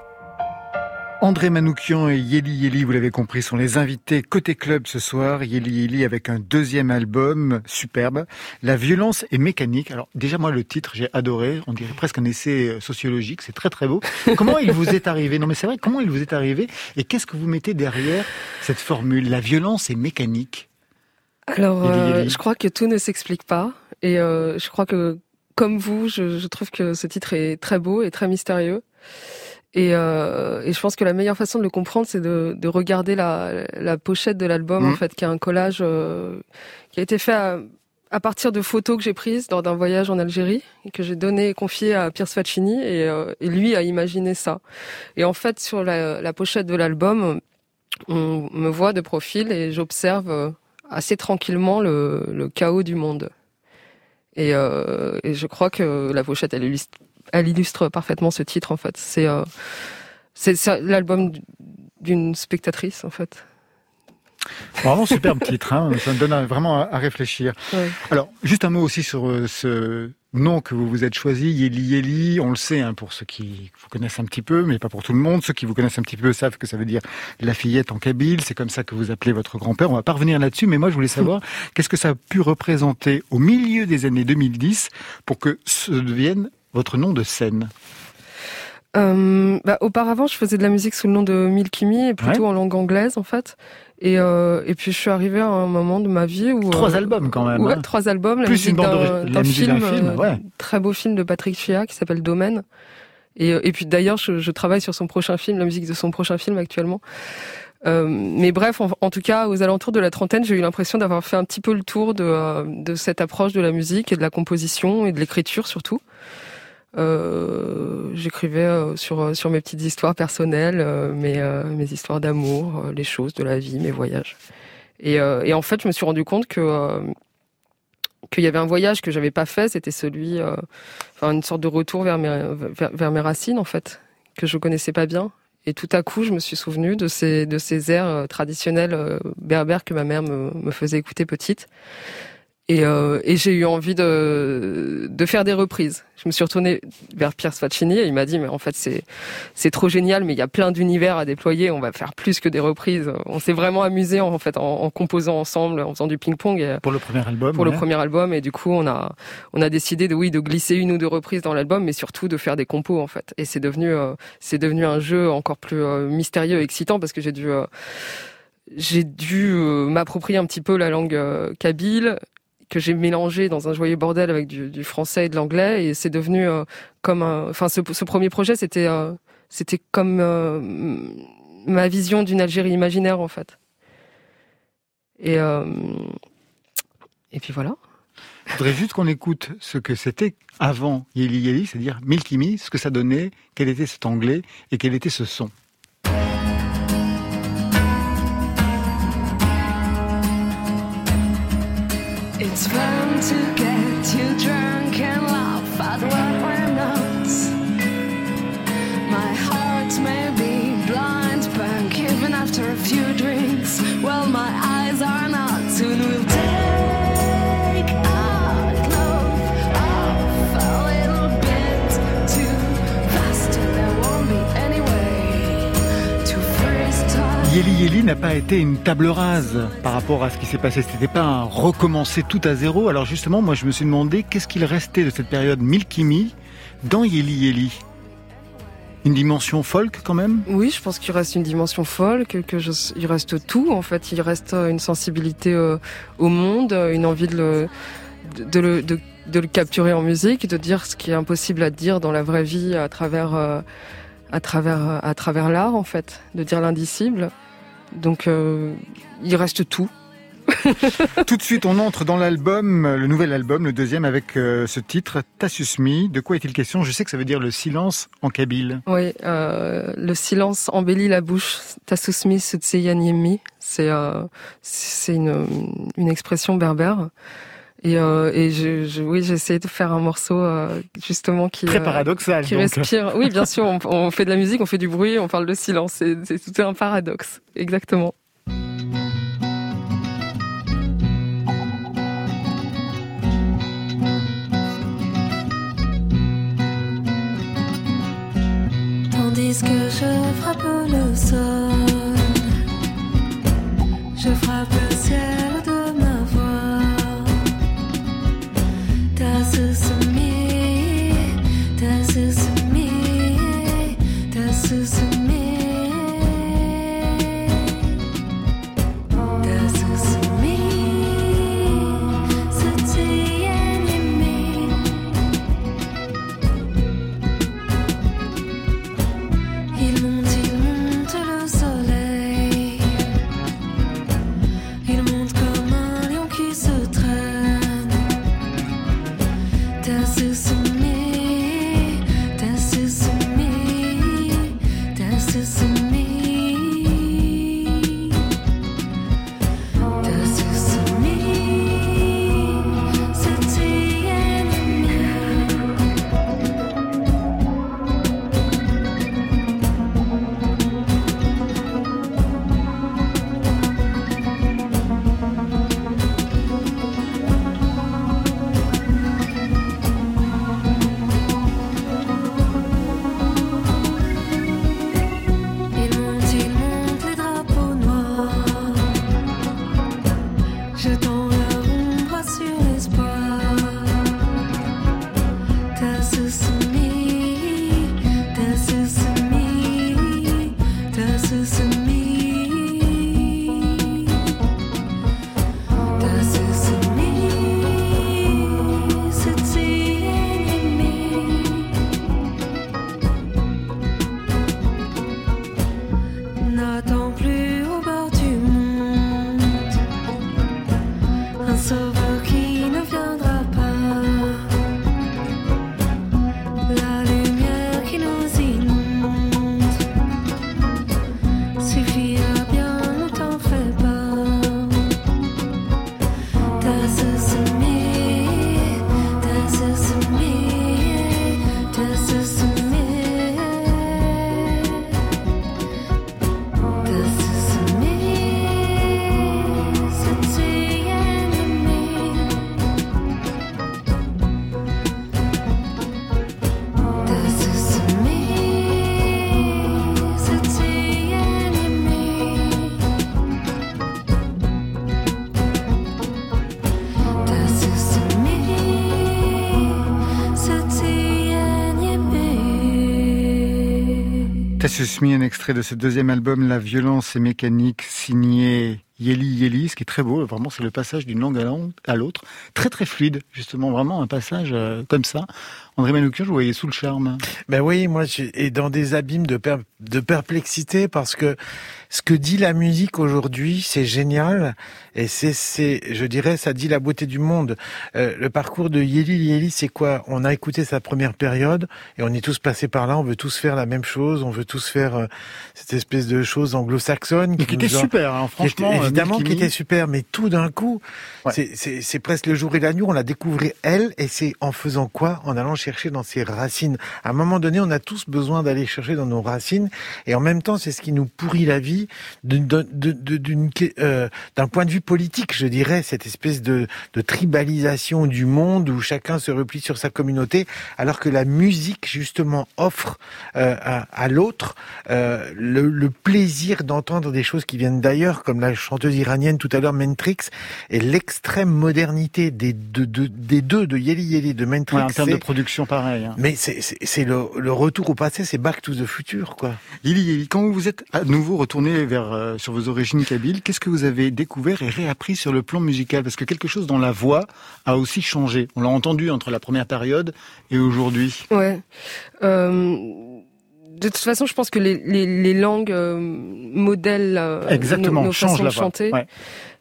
André Manoukian et Yeli Yeli, vous l'avez compris, sont les invités côté club ce soir. Yeli Yeli avec un deuxième album superbe. La violence est mécanique. Alors déjà moi le titre j'ai adoré. On dirait presque un essai euh, sociologique. C'est très très beau. Comment il vous est arrivé? Non mais c'est vrai. Comment il vous est arrivé? Et qu'est-ce que vous mettez derrière cette formule? La violence est mécanique. Alors, Yeli euh, je crois que tout ne s'explique pas. Et euh, je crois que, comme vous, je, je trouve que ce titre est très beau et très mystérieux. Et, euh, et je pense que la meilleure façon de le comprendre, c'est de, de regarder la, la pochette de l'album, Mhm. en fait, qui est un collage euh, qui a été fait à, à partir de photos que j'ai prises lors d'un voyage en Algérie et que j'ai donné et confié à Pierce Faccini et, euh, et lui a imaginé ça. Et en fait, sur la, la pochette de l'album, on me voit de profil et j'observe euh, assez tranquillement le, le chaos du monde. Et, euh, et je crois que la pochette, elle illustre elle illustre parfaitement ce titre en fait. C'est euh, l'album d'une spectatrice en fait. Vraiment superbe titre, hein. ça me donne vraiment à, réfléchir. Ouais. Alors, juste un mot aussi sur euh, ce nom que vous vous êtes choisi, Yeli Yeli. On le sait hein, pour ceux qui vous connaissent un petit peu, mais pas pour tout le monde. Ceux qui vous connaissent un petit peu savent que ça veut dire la fillette en kabyle. C'est comme ça que vous appelez votre grand-père. On va pas revenir là-dessus, mais moi je voulais savoir qu'est-ce que ça a pu représenter au milieu des années 2010 pour que ce devienne votre nom de scène. Euh, bah, auparavant, je faisais de la musique sous le nom de Milkimi et plutôt en langue anglaise en fait. Et, euh, et puis je suis arrivée à un moment de ma vie où Trois euh, albums quand même. Ouais, hein. trois albums, la Plus une musique bande d'un film, film, ouais. très beau film de Patrick Chia qui s'appelle Domaine. Et, et puis d'ailleurs, je, je travaille sur son prochain film, la musique de son prochain film actuellement. Mais bref, en, en tout cas, aux alentours de la trentaine, j'ai eu l'impression d'avoir fait un petit peu le tour de, de cette approche de la musique et de la composition et de l'écriture surtout. Euh, J'écrivais euh, sur sur mes petites histoires personnelles, euh, mes euh, mes histoires d'amour, euh, les choses de la vie, mes voyages. Et, euh, en fait, je me suis rendu compte que euh, qu'il y avait un voyage que j'avais pas fait, c'était celui, euh, une sorte de retour vers mes vers, mes racines en fait, que je connaissais pas bien. Et tout à coup, je me suis souvenu de ces de ces airs euh, traditionnels euh, berbères que ma mère me faisait écouter petite. Et, euh, et j'ai eu envie de, de faire des reprises. Je me suis retournée vers Pierre Sfaccini et il m'a dit mais en fait c'est c'est trop génial mais il y a plein d'univers à déployer. On va faire plus que des reprises. On s'est vraiment amusé en, fait en, en composant ensemble, en faisant du ping-pong. Pour le premier album. pour le premier album et du coup on a on a décidé de oui de glisser une ou deux reprises dans l'album mais surtout de faire des compos en fait et c'est devenu euh, c'est devenu un jeu encore plus euh, mystérieux et excitant parce que j'ai dû euh, j'ai dû euh, m'approprier un petit peu la langue euh, kabyle que j'ai mélangé dans un joyeux bordel avec du, français et de l'anglais et c'est devenu euh, comme un enfin ce, premier projet c'était euh, c'était comme euh, ma vision d'une Algérie imaginaire en fait et et puis voilà Je voudrais juste qu'on écoute ce que c'était avant Yeli Yeli, c'est-à-dire Milky Me, ce que ça donnait, quel était cet anglais et quel était ce son. It's fun to Yeli Yeli n'a pas été une table rase par rapport à ce qui s'est passé. C'était pas un recommencer tout à zéro. Alors justement, moi je me suis demandé qu'est-ce qu'il restait de cette période Milky Me dans Yeli Yeli. Une dimension folk quand même? Oui, je pense qu'il reste une dimension folle, que, il reste tout en fait. Il reste euh, une sensibilité euh, au monde, euh, une envie de le, capturer en musique, de dire ce qui est impossible à dire dans la vraie vie à travers, à travers, à travers l'art en fait, de dire l'indicible. Donc euh, il reste tout. Tout de suite, on entre dans l'album, le nouvel album, le deuxième, avec euh, ce titre, Tassusmi. De quoi est-il question? Je sais que ça veut dire le silence en kabyle. Oui, euh, le silence embellit la bouche. Tasusmi Sutseyanyemi. C'est c'est une, une expression berbère. Et, euh, et je, je- oui, j'ai essayé de faire un morceau euh, justement qui Très euh, paradoxal. qui donc. respire. Oui, bien sûr, on, on fait de la musique, on fait du bruit, on parle de silence. C'est c'est tout un paradoxe, exactement. Tandis que je frappe le sol, je frappe le ciel Smith, un extrait de ce deuxième album, La violence et mécanique, signé Yeli Yeli, ce qui est très beau. Vraiment, c'est le passage d'une langue à l'an- à l'autre. Très très fluide, justement. Vraiment un passage euh, comme ça. André Manoukian, je vous voyais sous le charme. Ben oui, moi, je et dans des abîmes de, per- de perplexité parce que ce que dit la musique aujourd'hui, c'est génial et c'est, c'est, je dirais, ça dit la beauté du monde. Euh, le parcours de Yeli Yeli, c'est quoi? On a écouté sa première période et on est tous passés par là. On veut tous faire la même chose. On veut tous faire euh, cette espèce de chose anglo-saxonne Qui était nous a- super, hein, qui était- franchement. euh, évidemment, qui était super, mais tout d'un coup, Ouais. c'est- c'est c'est presque le jour et la nuit. On l'a découvert elle, et c'est en faisant quoi? En allant chercher dans ses racines. À un moment donné, on a tous besoin d'aller chercher dans nos racines, et en même temps, c'est ce qui nous pourrit la vie de- de- de- euh, d'un point de vue politique, je dirais, cette espèce de, de tribalisation du monde où chacun se replie sur sa communauté, alors que la musique justement offre euh, à, à l'autre euh, le, le plaisir d'entendre des choses qui viennent d'ailleurs, comme la chanteuse iranienne tout à l'heure, Mentrix, et l'extrême modernité des deux, de, des deux, de Yeli Yeli, de Mentrix. Ouais, en termes de c'est- production, pareil. hein. mais c'est le, le retour au passé, c'est Back to the Future, quoi. Yeli, quand vous êtes à nouveau retourné vers euh, sur vos origines kabyles, qu'est-ce que vous avez découvert et réappris sur le plan musical? Parce que quelque chose dans la voix a aussi changé. On l'a entendu entre la première période et aujourd'hui. Ouais. Euh, de toute façon, je pense que les, les, les langues euh, modèlent euh, Exactement, nos, nos façons la de voix. chanter. Ouais.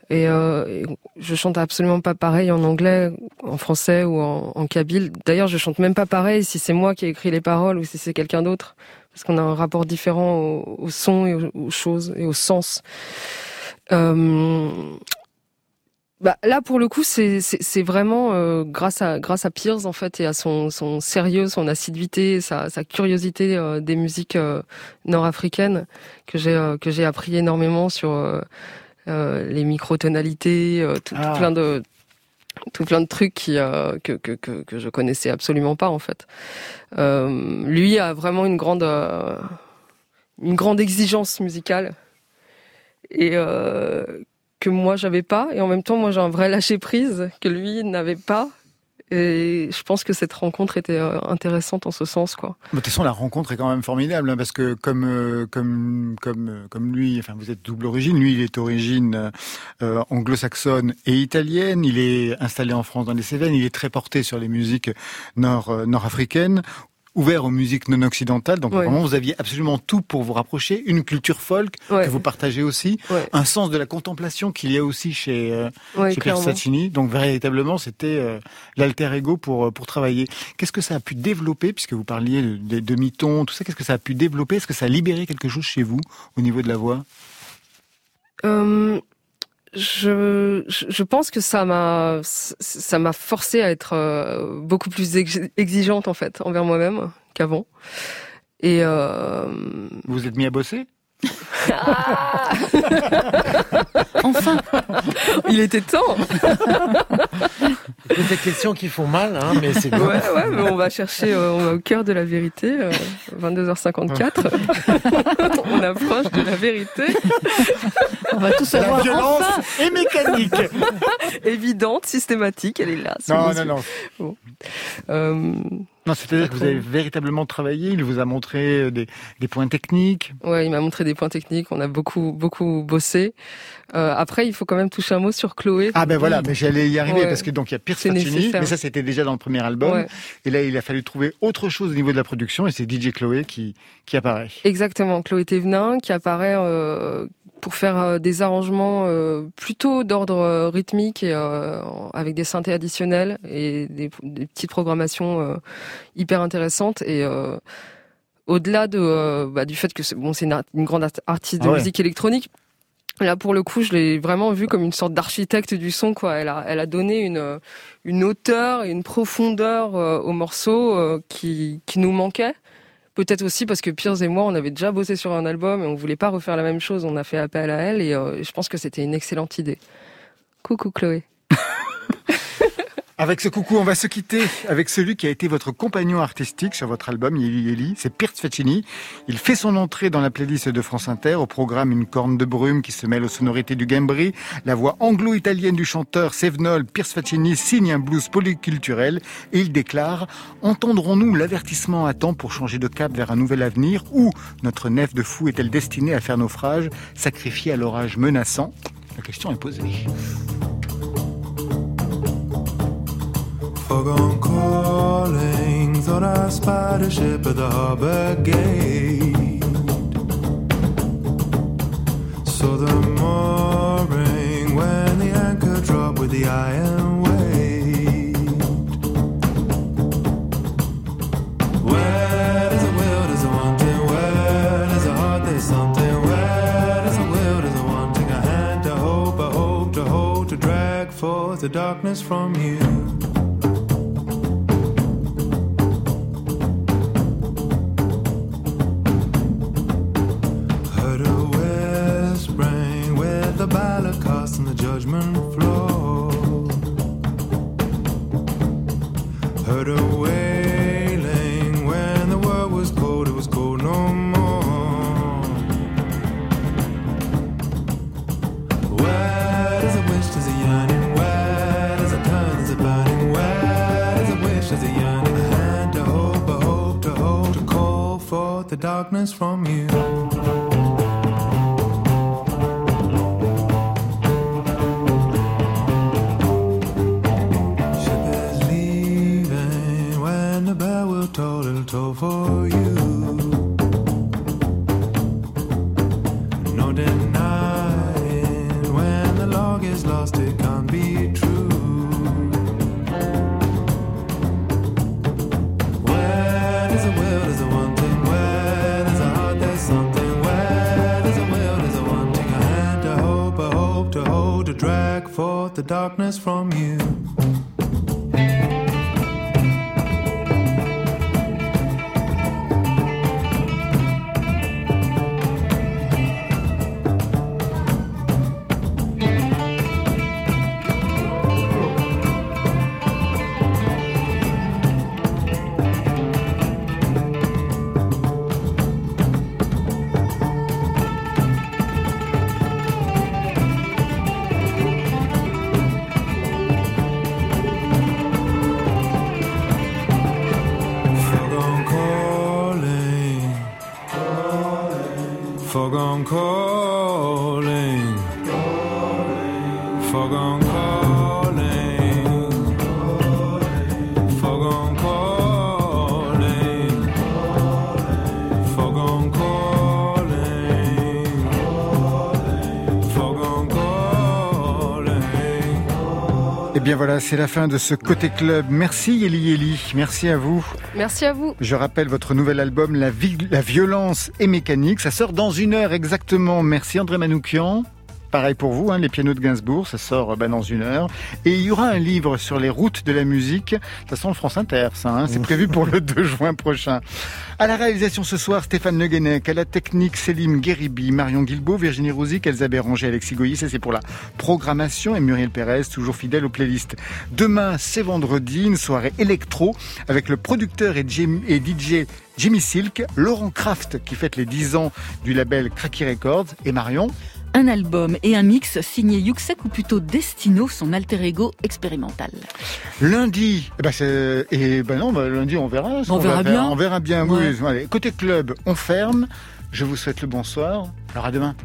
Et, euh, je chante absolument pas pareil en anglais, en français ou en, en kabyle. D'ailleurs, je chante même pas pareil si c'est moi qui ai écrit les paroles ou si c'est quelqu'un d'autre, parce qu'on a un rapport différent au, au son et aux, choses et au sens. Euh, bah, là, pour le coup, c'est vraiment euh, grâce à grâce à Pierce en fait et à son son sérieux, son assiduité, sa sa curiosité euh, des musiques euh, nord-africaines que j'ai euh, que j'ai appris énormément sur euh, les microtonalités, euh, tout, tout Ah. plein de tout plein de trucs qui euh, que, que que que je connaissais absolument pas en fait. Euh, lui a vraiment une grande euh, une grande exigence musicale et euh, que moi j'avais pas et en même temps moi j'ai un vrai lâcher prise que lui n'avait pas et je pense que cette rencontre était euh, intéressante en ce sens quoi. Mais De toute façon, la rencontre est quand même formidable hein, parce que comme euh, comme comme comme lui, enfin vous êtes double origine. Lui, il est d'origine euh, anglo-saxonne et italienne. Il est installé en France dans les Cévennes. Il est très porté sur les musiques nord euh, nord-africaines ouvert aux musiques non occidentales, donc Ouais. vraiment vous aviez absolument tout pour vous rapprocher, une culture folk Ouais. que vous partagez aussi, Ouais. un sens de la contemplation qu'il y a aussi chez euh, chez Pierre. Saccini. Donc véritablement, c'était euh, l'alter ego pour euh, pour travailler. Qu'est-ce que ça a pu développer, puisque vous parliez de- des demi-tons, tout ça, qu'est-ce que ça a pu développer? Est-ce que ça a libéré quelque chose chez vous au niveau de la voix? Euh, je, je pense que ça m'a ça m'a forcé à être euh, beaucoup plus ex- exigeante en fait envers moi-même qu'avant. Et euh, vous êtes mis à bosser? Enfin, il était temps. C'est des questions qui font mal, hein, mais c'est bien. Ouais, ouais, mais on va chercher, euh, on va au cœur de la vérité. euh, 22h54. on approche de la vérité on va tout La savoir violence enfin. est mécanique. évidente, systématique. Elle est là. non, non, non. Euh, Non, c'est-à-dire que vous avez véritablement travaillé. Il vous a montré euh, des, des points techniques. Ouais, il m'a montré des points techniques. On a beaucoup, beaucoup bossé. Euh, après, il faut quand même toucher un mot sur Chloé. Ah ben voilà, mais j'allais y arriver Ouais. parce que donc il y a Pierre C'est Faccini, mais ça c'était déjà dans le premier album. Ouais. Et là, il a fallu trouver autre chose au niveau de la production et c'est DJ Chloé qui qui apparaît. Exactement, Chloé Thévenin qui apparaît euh, pour faire euh, des arrangements euh, plutôt d'ordre euh, rythmique et avec des synthés additionnels et des, des petites programmations hyper intéressantes et au-delà de bah, du fait que c'est bon c'est une, grande art- artiste de Ah ouais. musique électronique Là, pour le coup, je l'ai vraiment vue comme une sorte d'architecte du son, quoi. Elle a, elle a donné une, une hauteur et une profondeur euh, au morceau euh, qui, qui nous manquait. Peut-être aussi parce que Piers et moi, on avait déjà bossé sur un album et on voulait pas refaire la même chose. On a fait appel à elle et euh, je pense que c'était une excellente idée. Coucou Chloé. Avec ce coucou, on va se quitter avec celui qui a été votre compagnon artistique sur votre album Yeli Yeli, c'est Pierce Faccini. Il fait son entrée dans la playlist de France Inter, au programme Une corne de brume qui se mêle aux sonorités du Gambri. La voix anglo-italienne du chanteur Sevenol Pierce Faccini signe un blues polyculturel et il déclare « Entendrons-nous l'avertissement à temps pour changer de cap vers un nouvel avenir ou notre nef de fou est-elle destinée à faire naufrage, sacrifiée à l'orage menaçant ?» La question est posée. Foghorn calling, thought I spied a ship at the harbor gate. So the mooring when the anchor dropped with the iron weight. Where there's a will, there's a wanting. Where there's a heart, there's something. Where there's a will, there's a wanting. A hand to hope, a hope to hold, to drag forth the darkness from you. Darkness from you. Bien voilà, c'est la fin de ce Côté Club. Merci Yeli Yeli, merci à vous. Merci à vous. Je rappelle votre nouvel album La, vi- la violence est mécanique. Ça sort dans une heure exactement. Merci André Manoukian. Pareil pour vous, hein, les pianos de Gainsbourg, ça sort euh, bah, dans une heure. Et il y aura un livre sur les routes de la musique. Ça sent le France Inter, ça. hein. C'est prévu pour le 2 juin prochain. À la réalisation ce soir, Stéphane Le Guenec. À la technique, Célim Guéribi, Marion Guilbault, Virginie Rouzic, Elsa Béranger, Alexis Goyer. Ça, c'est pour la programmation. Et Muriel Pérez, toujours fidèle aux playlists. Demain, c'est vendredi, une soirée électro avec le producteur et, Jim- et DJ Jimmy Silk, Laurent Kraft qui fête les 10 ans du label Cracky Records et Marion. Un album et un mix signé Yuxek ou plutôt Destino, son alter ego expérimental. Lundi, eh ben c'est- et ben non, bah, lundi on verra. On verra bien. On verra bien. oui. Ouais. Allez, côté club, on ferme. Je vous souhaite le bonsoir. Alors à demain.